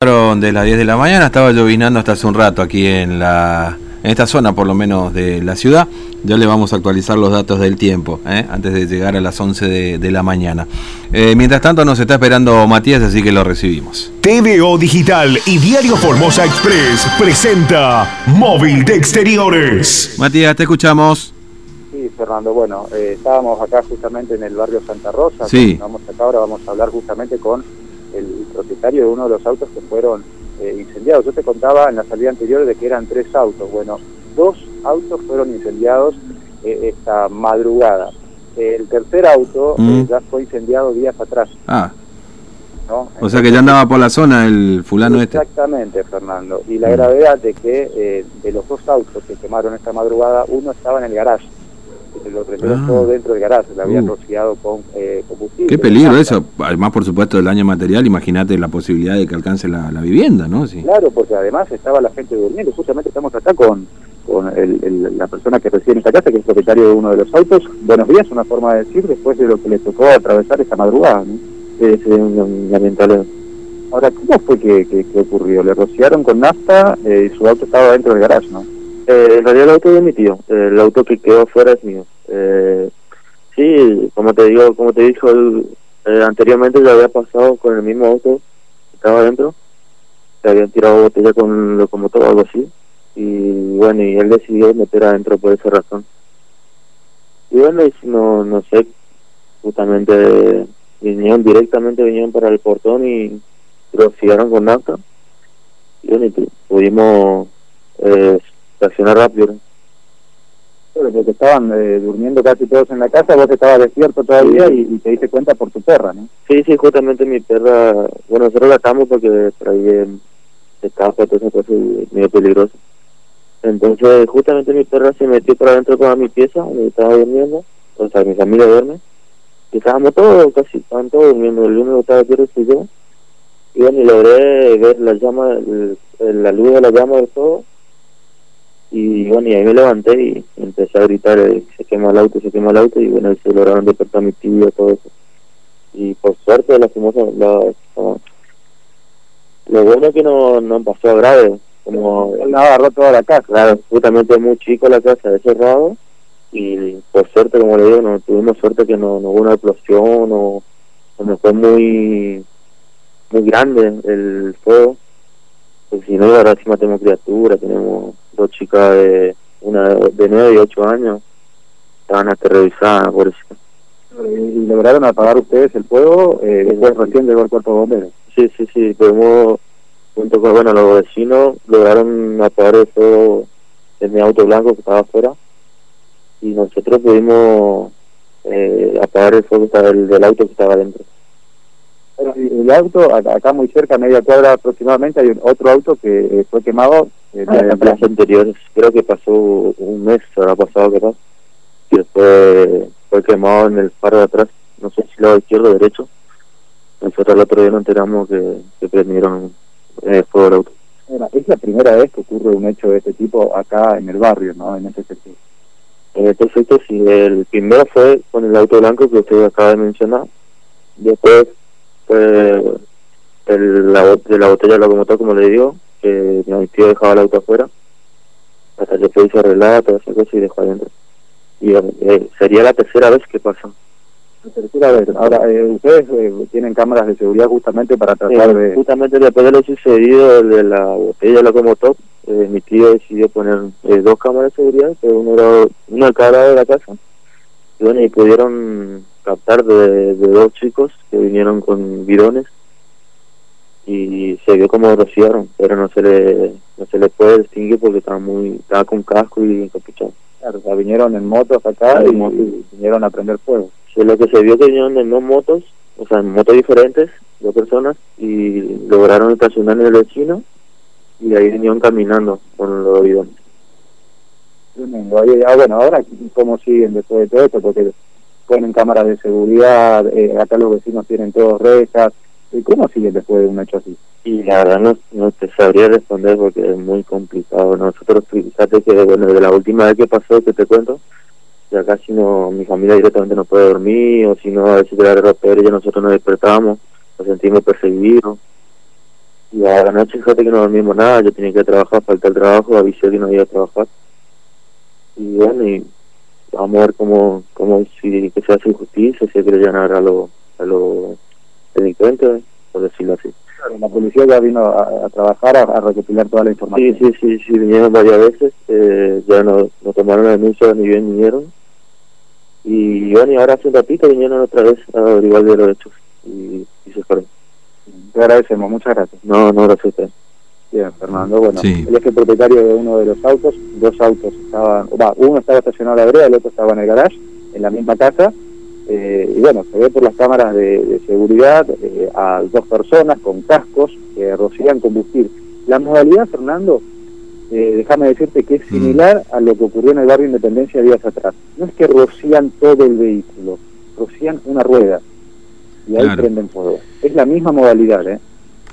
de las 10 de la mañana, estaba llovinando hasta hace un rato aquí en la en esta zona por lo menos de la ciudad. Ya le vamos a actualizar los datos del tiempo, ¿eh? antes de llegar a las 11 de, de la mañana. Eh, mientras tanto nos está esperando Matías, así que lo recibimos. TVO Digital y Diario Formosa Express presenta Móvil de Exteriores. Matías, te escuchamos. Sí, Fernando, bueno, eh, estábamos acá justamente en el barrio Santa Rosa. Sí. Vamos acá ahora, vamos a hablar justamente con el propietario de uno de los autos que fueron eh, incendiados. Yo te contaba en la salida anterior de que eran tres autos. Bueno, dos autos fueron incendiados eh, esta madrugada. El tercer auto eh, Mm. ya fue incendiado días atrás. Ah, ¿no? o sea que ya andaba por la zona el fulano este. Exactamente, Fernando. Y la Mm. gravedad de que eh, de los dos autos que quemaron esta madrugada, uno estaba en el garage. Se lo prendieron Ah. todo dentro del garage, le habían Uh. rociado con eh, combustible. Qué peligro eso. Además, por supuesto, del daño material, imagínate la posibilidad de que alcance la, la vivienda, ¿no? Sí. Claro, porque además estaba la gente durmiendo. Justamente estamos acá con, con el- el- la persona que reside en esta casa, que es propietario de uno de los autos. Buenos días, una forma de decir, después de lo que le tocó atravesar esta madrugada. ¿no? Lamentable. Ahora, ¿cómo fue que, que- que ocurrió? ¿Le rociaron con nafta eh, y su auto estaba dentro del garage, no? Eh, en realidad el auto de mi tío, el auto que quedó afuera es mío. Eh, sí, como te digo, como te dijo el- eh, anteriormente ya había pasado con el mismo auto que estaba adentro, se habían tirado botella con locomotor o algo así, y bueno, y él decidió meter adentro por esa razón. Y bueno, y no, no sé, justamente vinieron directamente, vinieron para el portón y rociaron con nafta. Y bueno, y pudimos eh, reaccionar rápido. Porque estaban eh, durmiendo casi todos en la casa, vos estabas despierto todavía y, y te diste cuenta por tu perra, ¿no? Sí, sí, justamente mi perra, bueno, nosotros la atamos porque por ahí eh, escapa, toda esa cosa es medio peligroso. Entonces, justamente mi perra se metió para adentro con mi pieza, donde estaba durmiendo, o sea, mi familia duerme, y estábamos todos, casi, estaban todos durmiendo, el único que estaba despierto fui yo, y bueno, y logré ver la llama, el- la luz de la llama del fuego, y bueno, y ahí me levanté y empecé a gritar, eh, se quema el auto, se quema el auto, y bueno, se lograron despertar mi tío, todo eso y por suerte la, la- lo bueno es que no, no pasó a grave como Él agarró toda la casa. claro justamente muy chico la casa es cerrado y por suerte como le digo no tuvimos suerte que no, no hubo una explosión o, o no fue muy muy grande el fuego pues si no verdad encima tenemos criaturas tenemos dos chicas de una de nueve y ocho años estaban aterrorizadas por eso y lograron apagar ustedes el fuego, eh, después recién llegó el cuerpo de bomberos. Sí, sí, sí, pudimos, junto con bueno, los vecinos, lograron apagar el fuego de mi auto blanco que estaba afuera y nosotros pudimos eh, apagar el fuego del, del auto que estaba adentro. Bueno, y el auto, acá muy cerca, a media cuadra aproximadamente, hay un- otro auto que eh, fue quemado. Eh, En la plaza anterior, creo que pasó un mes, habrá pasado capaz, y después fue quemado en el faro de atrás, no sé si lado izquierdo o derecho. Nosotros el otro día nos enteramos que, que prendieron eh, fuego el auto. Es la primera vez que ocurre un hecho de este tipo acá en el barrio, ¿no? En este sector. En este efecto, sí, el primero fue con el auto blanco que usted acaba de mencionar. Después fue el, la, de la botella de locomotor, como le digo, que mi tío dejaba el auto afuera. Hasta que se arreglaba toda esa cosa y dejó adentro. Y eh, sería la tercera vez que pasa. La tercera vez. Ahora, eh, ustedes eh, tienen cámaras de seguridad justamente para tratar Eh, de... Justamente después de lo sucedido de la botella de locomotor, eh, mi tío decidió poner eh, dos cámaras de seguridad, que uno era uno de cada lado de la casa, y bueno, y pudieron captar de, de dos chicos que vinieron con bidones y se vio como rociaron, pero no se le no se le puede distinguir porque estaba muy estaba con casco y encapuchado. Claro, o sea, vinieron en motos acá Claro, y, moto. y vinieron a prender fuego. Sí, lo que se vio que vinieron en dos motos, o sea, en motos diferentes, dos personas, y lograron estacionar en el vecino y ahí vinieron caminando con los bidones. Ah, bueno, ahora, ¿cómo siguen después de todo esto? Porque ponen cámaras de seguridad, eh, acá los vecinos tienen todos rejas. ¿Y cómo siguen después de un hecho así? Y la verdad no, no te sabría responder porque es muy complicado. Nosotros, fíjate que bueno, de la última vez que pasó, que te cuento, ya casi no, mi familia directamente no puede dormir, o si no, a veces de la ropero ya nosotros nos despertábamos, nos sentimos perseguidos. Y a la noche, fíjate que no dormimos nada, yo tenía que trabajar, falta el trabajo, avisé que no iba a trabajar. Y bueno, y vamos a ver cómo, cómo si que se hace justicia, si que le a los a los delincuentes, por decirlo así. la policía ya vino a, trabajar, a, recopilar toda la información. Sí, sí, sí, sí vinieron varias veces, eh, ya no, no tomaron la denuncia ni bien vinieron. Y bueno, y ahora hace un ratito vinieron otra vez a averiguar de los hechos y, y se fueron. Te agradecemos, muchas gracias. No, no, gracias a usted. Bien, Fernando. Bueno, él es el propietario de uno de los autos. Dos autos estaban, va, uno estaba estacionado a la vereda, el otro estaba en el garage, en la misma casa. Eh, y bueno, se ve por las cámaras de, seguridad eh, a dos personas con cascos que rocían combustible. La modalidad, Fernando, eh, déjame decirte que es mm. similar a lo que ocurrió en el barrio Independencia días atrás. No es que rocían todo el vehículo, rocían una rueda y ahí prenden fuego. Es la misma modalidad, ¿eh?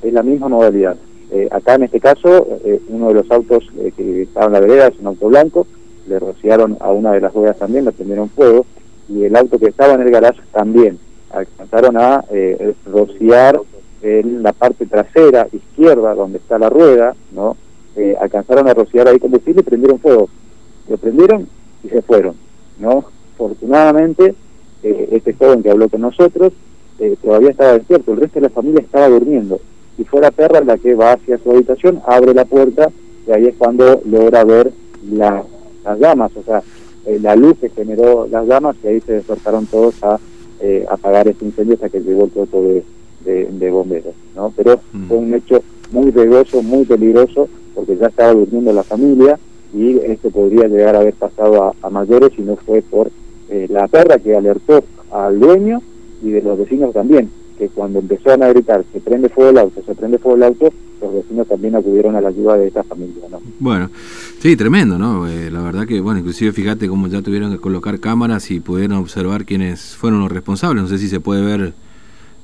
Es la misma modalidad. Eh, acá en este caso, eh, uno de los autos que estaba en la vereda es un auto blanco, le rociaron a una de las ruedas también, le prendieron fuego, y el auto que estaba en el garage también. Alcanzaron a rociar en la parte trasera izquierda, donde está la rueda, ¿no? alcanzaron a rociar ahí combustible y prendieron fuego. Lo prendieron y se fueron, ¿no? Afortunadamente, este joven que habló con nosotros todavía estaba despierto, el resto de la familia estaba durmiendo y fue la perra la que va hacia su habitación, abre la puerta y ahí es cuando logra ver las llamas, o sea, eh, la luz que generó las llamas y ahí se despertaron todos a eh, apagar este incendio hasta que llegó el cuerpo de, de, bomberos, ¿no? Pero mm. fue un hecho muy riesgoso, muy peligroso, porque ya estaba durmiendo la familia y esto podría llegar a haber pasado a, mayores si no fue por eh, la perra que alertó al dueño y de los vecinos también que cuando empezaron a gritar se prende fuego el auto, se prende fuego el auto, los vecinos también acudieron a la ayuda de esta familia. ¿no? Bueno, sí, tremendo, ¿no? Eh, la verdad que, bueno, inclusive fíjate cómo ya tuvieron que colocar cámaras y pudieron observar quiénes fueron los responsables. No sé si se puede ver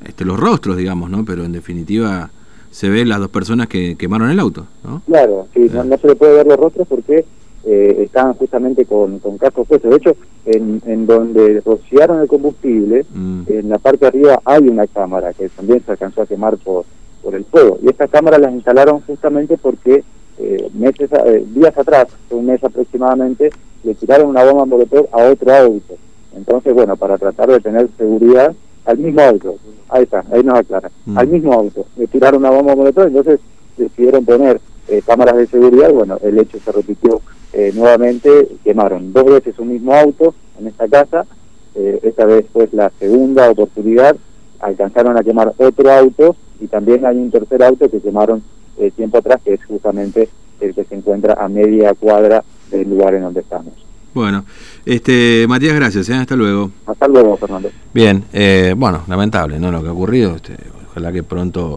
este, los rostros, digamos, ¿no? Pero en definitiva se ven las dos personas que quemaron el auto, ¿no? Claro, sí, no, no se le puede ver los rostros porque eh, estaban justamente con, con cascos puestos. De hecho, en, en donde rociaron el combustible, mm. en la parte de arriba hay una cámara que también se alcanzó a quemar por, por el fuego. Y estas cámaras las instalaron justamente porque eh, meses, eh, días atrás, un mes aproximadamente, le tiraron una bomba molotov a otro auto. Entonces, bueno, para tratar de tener seguridad al mismo auto, ahí está, ahí nos aclara, mm. al mismo auto, le tiraron una bomba molotov, entonces decidieron poner eh, cámaras de seguridad, bueno, el hecho se repitió eh, nuevamente, quemaron dos veces un mismo auto en esta casa, eh, esta vez fue la segunda oportunidad, alcanzaron a quemar otro auto y también hay un tercer auto que quemaron tiempo atrás, que es justamente el que se encuentra a media cuadra del lugar en donde estamos. Bueno, este Matías, gracias, hasta luego. Hasta luego, Fernando. Bien, bueno, lamentable, ¿no? Lo que ha ocurrido, este, ojalá que pronto